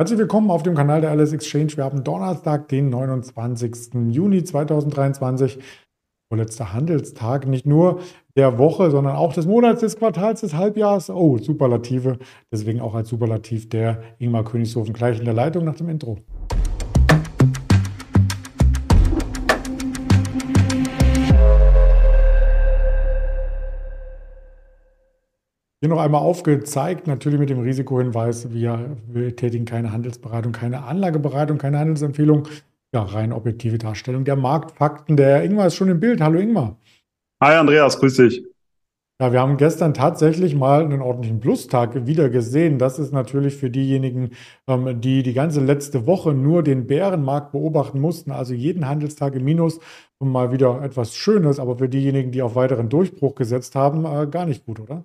Herzlich willkommen auf dem Kanal der Alice Exchange. Wir haben Donnerstag, den 29. Juni 2023. Vorletzter Handelstag, nicht nur der Woche, sondern auch des Monats, des Quartals, des Halbjahres. Oh, Superlative. Deswegen auch als Superlativ der Ingmar Königshofen gleich in der Leitung nach dem Intro. Hier noch einmal aufgezeigt, natürlich mit dem Risikohinweis, wir, wir tätigen keine Handelsberatung, keine Anlageberatung, keine Handelsempfehlung. Ja, rein objektive Darstellung der Marktfakten. Der Ingmar ist schon im Bild. Hallo Ingmar. Hi Andreas, grüß dich. Ja, wir haben gestern tatsächlich mal einen ordentlichen Plustag wieder gesehen. Das ist natürlich für diejenigen, ähm, die die ganze letzte Woche nur den Bärenmarkt beobachten mussten, also jeden Handelstag im Minus, mal wieder etwas Schönes, aber für diejenigen, die auf weiteren Durchbruch gesetzt haben, äh, gar nicht gut, oder?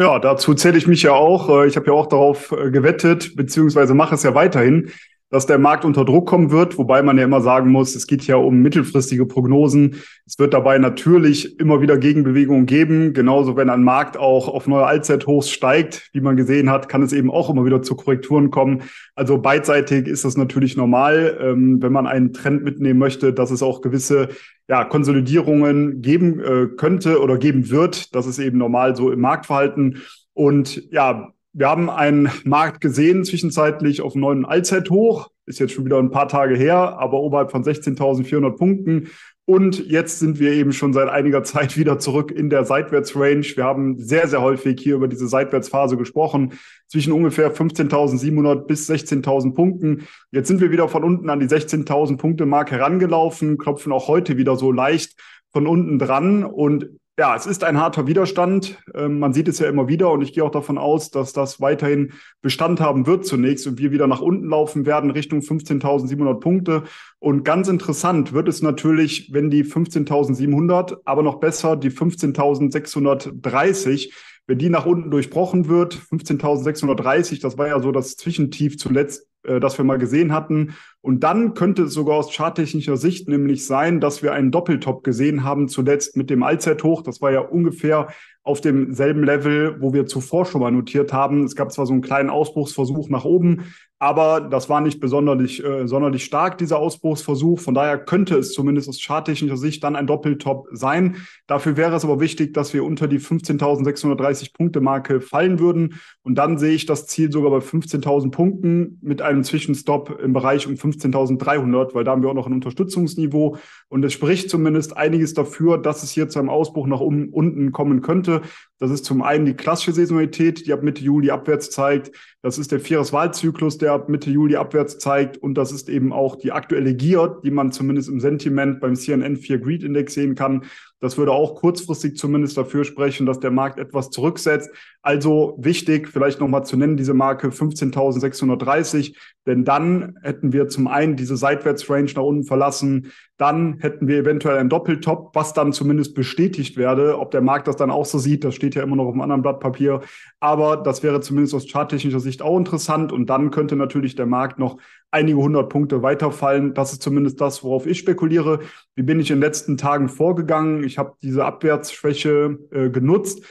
Ja, dazu zähle ich mich ja auch. Äh, ich habe ja auch darauf äh, gewettet, beziehungsweise mache es ja weiterhin, dass der Markt unter Druck kommen wird, wobei man ja immer sagen muss, es geht ja um mittelfristige Prognosen. Es wird dabei natürlich immer wieder Gegenbewegungen geben. Genauso, wenn ein Markt auch auf neue Allzeithochs steigt, wie man gesehen hat, kann es eben auch immer wieder zu Korrekturen kommen. Also beidseitig ist das natürlich normal, ähm, wenn man einen Trend mitnehmen möchte, dass es auch gewisse ja, Konsolidierungen geben äh, könnte oder geben wird. Das ist eben normal so im Marktverhalten. Und ja, wir haben einen Markt gesehen, zwischenzeitlich auf einem neuen Allzeithoch. Ist jetzt schon wieder ein paar Tage her, aber oberhalb von 16.400 Punkten. Und jetzt sind wir eben schon seit einiger Zeit wieder zurück in der Seitwärtsrange. Wir haben sehr, sehr häufig hier über diese Seitwärtsphase gesprochen, zwischen ungefähr 15.700 bis 16.000 Punkten. Jetzt sind wir wieder von unten an die 16.000 Punkte Mark herangelaufen, klopfen auch heute wieder so leicht von unten dran. Und ja, es ist ein harter Widerstand. Ähm, man sieht es ja immer wieder und ich gehe auch davon aus, dass das weiterhin Bestand haben wird zunächst und wir wieder nach unten laufen werden Richtung 15.700 Punkte. Und ganz interessant wird es natürlich, wenn die 15.700, aber noch besser die 15.630 wenn die nach unten durchbrochen wird, 15.630, das war ja so das Zwischentief zuletzt, äh, das wir mal gesehen hatten. Und dann könnte es sogar aus charttechnischer Sicht nämlich sein, dass wir einen Doppeltop gesehen haben, zuletzt mit dem Allzeithoch. Das war ja ungefähr auf demselben Level, wo wir zuvor schon mal notiert haben. Es gab zwar so einen kleinen Ausbruchsversuch nach oben, aber das war nicht besonders äh, sonderlich stark, dieser Ausbruchsversuch. Von daher könnte es zumindest aus charttechnischer Sicht dann ein Doppeltop sein. Dafür wäre es aber wichtig, dass wir unter die 15.630 Punkte Marke fallen würden. Und dann sehe ich das Ziel sogar bei 15.000 Punkten mit einem Zwischenstopp im Bereich um 15.300, weil da haben wir auch noch ein Unterstützungsniveau. Und es spricht zumindest einiges dafür, dass es hier zu einem Ausbruch nach unten kommen könnte. Das ist zum einen die klassische Saisonalität, die ab Mitte Juli abwärts zeigt. Das ist der Vieres-Wahlzyklus, der ab Mitte Juli abwärts zeigt. Und das ist eben auch die aktuelle Gier, die man zumindest im Sentiment beim CNN 4 Greed Index sehen kann. Das würde auch kurzfristig zumindest dafür sprechen, dass der Markt etwas zurücksetzt. Also wichtig, vielleicht nochmal zu nennen, diese Marke 15.630, denn dann hätten wir zum einen diese Seitwärtsrange nach unten verlassen, dann hätten wir eventuell einen Doppeltop, was dann zumindest bestätigt werde. Ob der Markt das dann auch so sieht, das steht ja immer noch auf einem anderen Blatt Papier. Aber das wäre zumindest aus charttechnischer Sicht auch interessant. Und dann könnte natürlich der Markt noch einige hundert Punkte weiterfallen. Das ist zumindest das, worauf ich spekuliere. Wie bin ich in den letzten Tagen vorgegangen? Ich habe diese Abwärtsschwäche äh, genutzt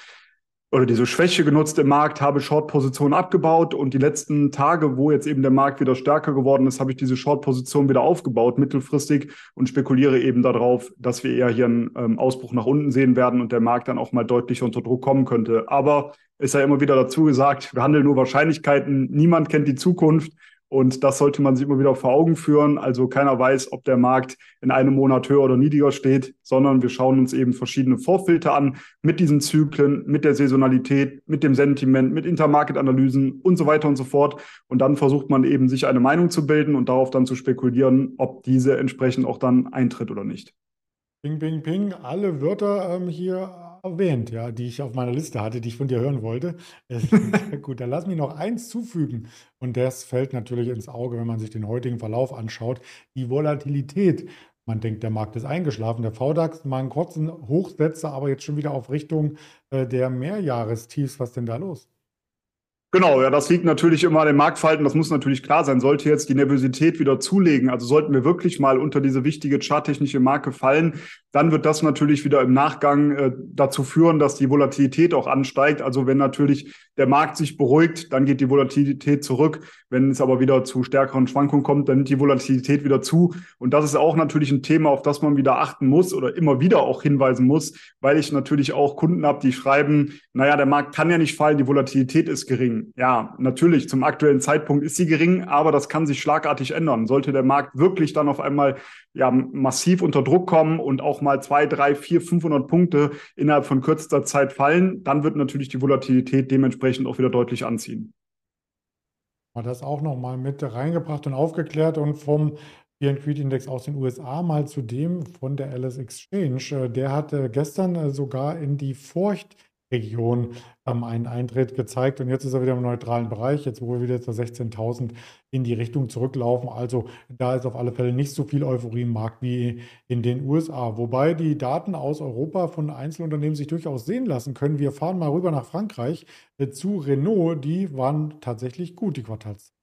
oder diese Schwäche genutzt im Markt, habe Short-Positionen abgebaut und die letzten Tage, wo jetzt eben der Markt wieder stärker geworden ist, habe ich diese Short-Position wieder aufgebaut, mittelfristig und spekuliere eben darauf, dass wir eher hier einen ähm, Ausbruch nach unten sehen werden und der Markt dann auch mal deutlich unter Druck kommen könnte. Aber ist ja immer wieder dazu gesagt, wir handeln nur Wahrscheinlichkeiten, niemand kennt die Zukunft und das sollte man sich immer wieder vor Augen führen. Also keiner weiß, ob der Markt in einem Monat höher oder niedriger steht, sondern wir schauen uns eben verschiedene Vorfilter an mit diesen Zyklen, mit der Saisonalität, mit dem Sentiment, mit Intermarket-Analysen und so weiter und so fort. Und dann versucht man eben, sich eine Meinung zu bilden und darauf dann zu spekulieren, ob diese entsprechend auch dann eintritt oder nicht. Ping, ping, ping, alle Wörter ähm, hier erwähnt, ja, die ich auf meiner Liste hatte, die ich von dir hören wollte. gut, dann lass mich noch eins zufügen. Und das fällt natürlich ins Auge, wenn man sich den heutigen Verlauf anschaut. Die Volatilität. Man denkt, der Markt ist eingeschlafen. Der VDAX mal einen kurzen Hochsetzer, aber jetzt schon wieder auf Richtung äh, der Mehrjahrestiefs. Was denn da los? Genau, ja, das liegt natürlich immer an den Marktverhalten. Das muss natürlich klar sein. Sollte jetzt die Nervosität wieder zulegen, also sollten wir wirklich mal unter diese wichtige charttechnische Marke fallen, dann wird das natürlich wieder im Nachgang äh, dazu führen, dass die Volatilität auch ansteigt. Also wenn natürlich der Markt sich beruhigt, dann geht die Volatilität zurück. Wenn es aber wieder zu stärkeren Schwankungen kommt, dann nimmt die Volatilität wieder zu. Und das ist auch natürlich ein Thema, auf das man wieder achten muss oder immer wieder auch hinweisen muss, weil ich natürlich auch Kunden habe, die schreiben, naja, der Markt kann ja nicht fallen, die Volatilität ist gering. Ja, natürlich, zum aktuellen Zeitpunkt ist sie gering, aber das kann sich schlagartig ändern. Sollte der Markt wirklich dann auf einmal ja, massiv unter Druck kommen und auch mal zwei, drei, vier, 500 Punkte innerhalb von kürzester Zeit fallen, dann wird natürlich die Volatilität dementsprechend auch wieder deutlich anziehen. Mal das auch nochmal mit reingebracht und aufgeklärt und vom Fear and Creed Index aus den USA mal zu dem von der Alice Exchange. Der hat gestern äh, sogar in die Furcht Region ähm, einen Eintritt gezeigt. Und jetzt ist er wieder im neutralen Bereich, jetzt wo wir wieder zu 16.000 in die Richtung zurücklaufen. Also da ist auf alle Fälle nicht so viel Euphorie im Markt wie in den USA. Wobei die Daten aus Europa von Einzelunternehmen sich durchaus sehen lassen können. Wir fahren mal rüber nach Frankreich äh, zu Renault. Die waren tatsächlich gut, die Quartals.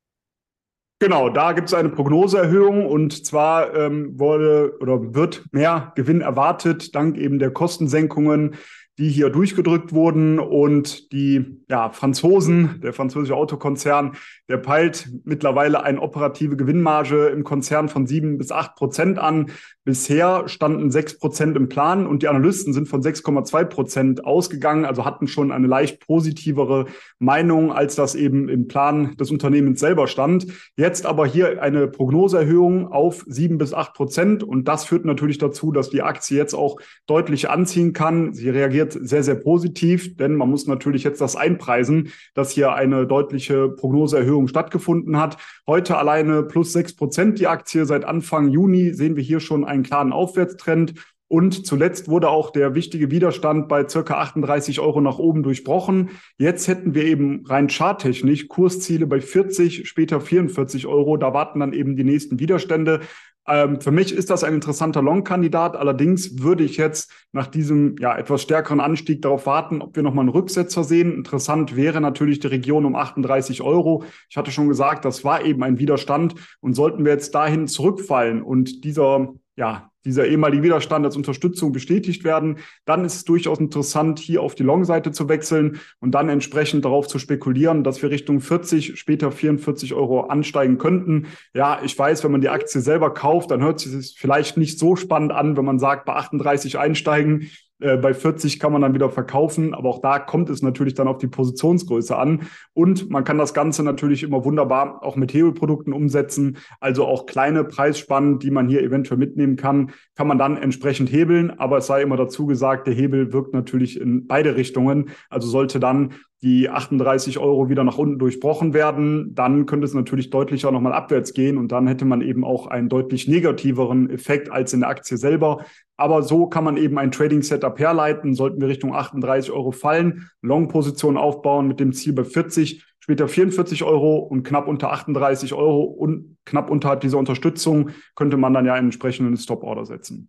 Genau, da gibt es eine Prognoseerhöhung und zwar ähm, wurde oder wird mehr Gewinn erwartet, dank eben der Kostensenkungen die hier durchgedrückt wurden und die ja, Franzosen, der französische Autokonzern, der peilt mittlerweile eine operative Gewinnmarge im Konzern von sieben bis acht Prozent an. Bisher standen sechs Prozent im Plan und die Analysten sind von 6,2 Prozent ausgegangen, also hatten schon eine leicht positivere Meinung, als das eben im Plan des Unternehmens selber stand. Jetzt aber hier eine Prognoseerhöhung auf sieben bis acht Prozent und das führt natürlich dazu, dass die Aktie jetzt auch deutlich anziehen kann. Sie reagiert sehr, sehr positiv, denn man muss natürlich jetzt das einpreisen, dass hier eine deutliche Prognoseerhöhung stattgefunden hat. Heute alleine plus sechs Prozent die Aktie. Seit Anfang Juni sehen wir hier schon einen klaren Aufwärtstrend. Und zuletzt wurde auch der wichtige Widerstand bei circa 38 Euro nach oben durchbrochen. Jetzt hätten wir eben rein charttechnisch Kursziele bei 40, später 44 Euro. Da warten dann eben die nächsten Widerstände. Ähm, für mich ist das ein interessanter Long-Kandidat. Allerdings würde ich jetzt nach diesem ja, etwas stärkeren Anstieg darauf warten, ob wir nochmal einen Rücksetzer sehen. Interessant wäre natürlich die Region um 38 Euro. Ich hatte schon gesagt, das war eben ein Widerstand. Und sollten wir jetzt dahin zurückfallen und dieser ja, dieser ehemalige Widerstand als Unterstützung bestätigt werden, dann ist es durchaus interessant, hier auf die Long-Seite zu wechseln und dann entsprechend darauf zu spekulieren, dass wir Richtung 40, später 44 Euro ansteigen könnten. Ja, ich weiß, wenn man die Aktie selber kauft, dann hört sich vielleicht nicht so spannend an, wenn man sagt, bei 38 einsteigen. Äh, bei 40 kann man dann wieder verkaufen, aber auch da kommt es natürlich dann auf die Positionsgröße an. Und man kann das Ganze natürlich immer wunderbar auch mit Hebelprodukten umsetzen. Also auch kleine Preisspannen, die man hier eventuell mitnehmen kann, kann man dann entsprechend hebeln. Aber es sei immer dazu gesagt, der Hebel wirkt natürlich in beide Richtungen. Also sollte dann die 38 Euro wieder nach unten durchbrochen werden, dann könnte es natürlich deutlicher nochmal abwärts gehen und dann hätte man eben auch einen deutlich negativeren Effekt als in der Aktie selber. Aber so kann man eben ein Trading-Setup herleiten. Sollten wir Richtung 38 Euro fallen, Long-Position aufbauen mit dem Ziel bei 40, später 44 Euro und knapp unter 38 Euro und knapp unterhalb dieser Unterstützung könnte man dann ja einen entsprechenden Stop-Order setzen.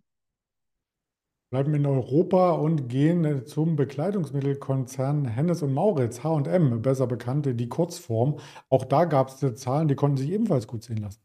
Bleiben in Europa und gehen zum Bekleidungsmittelkonzern Hennes und Mauritz, H&M, besser bekannt, die Kurzform. Auch da gab es Zahlen, die konnten sich ebenfalls gut sehen lassen.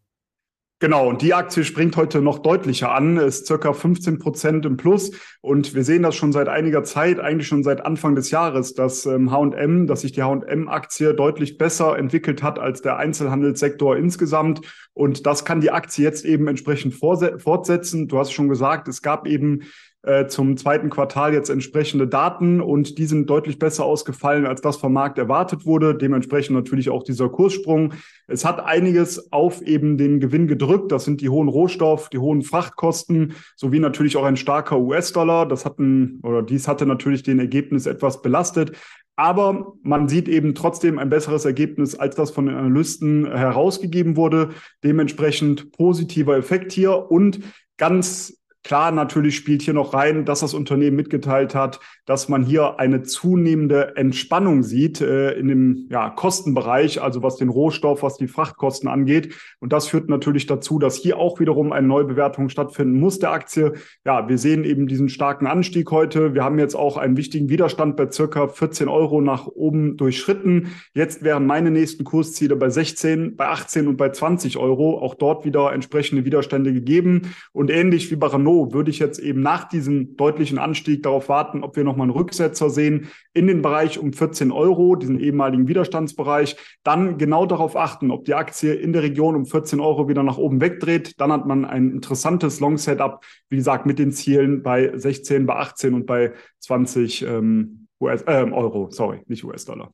Genau, und die Aktie springt heute noch deutlicher an, ist circa 15 Prozent im Plus. Und wir sehen das schon seit einiger Zeit, eigentlich schon seit Anfang des Jahres, dass H&M, dass sich die H&M-Aktie deutlich besser entwickelt hat als der Einzelhandelssektor insgesamt. Und das kann die Aktie jetzt eben entsprechend fortsetzen. Du hast schon gesagt, es gab eben äh, zum zweiten Quartal jetzt entsprechende Daten und die sind deutlich besser ausgefallen, als das vom Markt erwartet wurde. Dementsprechend natürlich auch dieser Kurssprung. Es hat einiges auf eben den Gewinn gedrückt. Das sind die hohen Rohstoff, die hohen Frachtkosten sowie natürlich auch ein starker US-Dollar. Das hatten oder dies hatte natürlich den Ergebnis etwas belastet. Aber man sieht eben trotzdem ein besseres Ergebnis, als das von den Analysten herausgegeben wurde. Dementsprechend positiver Effekt hier und ganz Klar, natürlich spielt hier noch rein, dass das Unternehmen mitgeteilt hat, dass man hier eine zunehmende Entspannung sieht äh, in dem ja, Kostenbereich, also was den Rohstoff, was die Frachtkosten angeht. Und das führt natürlich dazu, dass hier auch wiederum eine Neubewertung stattfinden muss der Aktie. Ja, wir sehen eben diesen starken Anstieg heute. Wir haben jetzt auch einen wichtigen Widerstand bei circa 14 Euro nach oben durchschritten. Jetzt wären meine nächsten Kursziele bei 16, bei 18 und bei 20 Euro. Auch dort wieder entsprechende Widerstände gegeben. Und ähnlich wie bei Renault Würde ich jetzt eben nach diesem deutlichen Anstieg darauf warten, ob wir nochmal einen Rücksetzer sehen in den Bereich um 14 Euro, diesen ehemaligen Widerstandsbereich. Dann genau darauf achten, ob die Aktie in der Region um 14 Euro wieder nach oben wegdreht. Dann hat man ein interessantes Long-Setup, wie gesagt, mit den Zielen bei 16, bei 18 und bei 20 ähm, US, äh, Euro, sorry, nicht US-Dollar.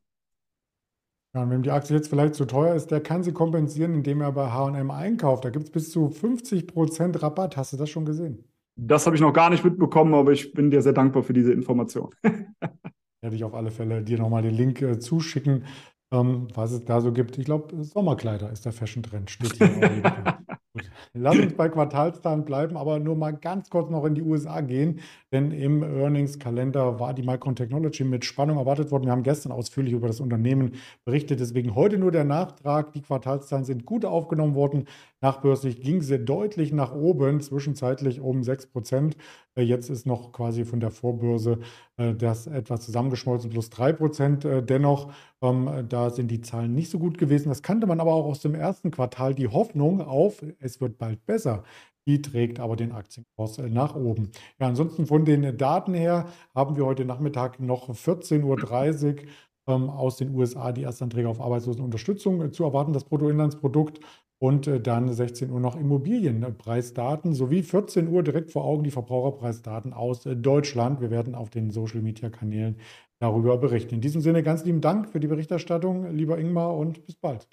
Ja, und wenn die Aktie jetzt vielleicht zu teuer ist, der kann sie kompensieren, indem er bei H&M einkauft. Da gibt es bis zu 50% Rabatt. Hast du das schon gesehen? Das habe ich noch gar nicht mitbekommen, aber ich bin dir sehr dankbar für diese Information. Werde ich auf alle Fälle dir nochmal den Link äh, zuschicken, ähm, was es da so gibt. Ich glaube, Sommerkleider ist der Fashion-Trend, steht hier. Lass uns bei Quartalszahlen bleiben, aber nur mal ganz kurz noch in die USA gehen, denn im Earnings-Kalender war die Micron Technology mit Spannung erwartet worden. Wir haben gestern ausführlich über das Unternehmen berichtet, deswegen heute nur der Nachtrag. Die Quartalszahlen sind gut aufgenommen worden. Nachbörslich ging sie deutlich nach oben, zwischenzeitlich um 6 Prozent. Äh, jetzt ist noch quasi von der Vorbörse äh, das etwas zusammengeschmolzen, plus 3 Prozent. Äh, dennoch, ähm, da sind die Zahlen nicht so gut gewesen. Das kannte man aber auch aus dem ersten Quartal. Die Hoffnung auf, es wird bald besser, die trägt aber den Aktienkurs nach oben. Ja, ansonsten von den Daten her haben wir heute Nachmittag noch 14.30 Uhr ähm, aus den USA die Erstanträge auf Arbeitslosenunterstützung zu erwarten, das Bruttoinlandsprodukt und äh, dann 16 Uhr noch Immobilienpreisdaten sowie 14 Uhr direkt vor Augen die Verbraucherpreisdaten aus äh, Deutschland. Wir werden auf den Social-Media-Kanälen darüber berichten. In diesem Sinne ganz lieben Dank für die Berichterstattung, lieber Ingmar, und bis bald.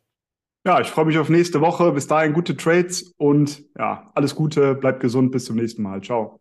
Ja, ich freue mich auf nächste Woche. Bis dahin gute Trades und ja, alles Gute, bleibt gesund, bis zum nächsten Mal. Ciao.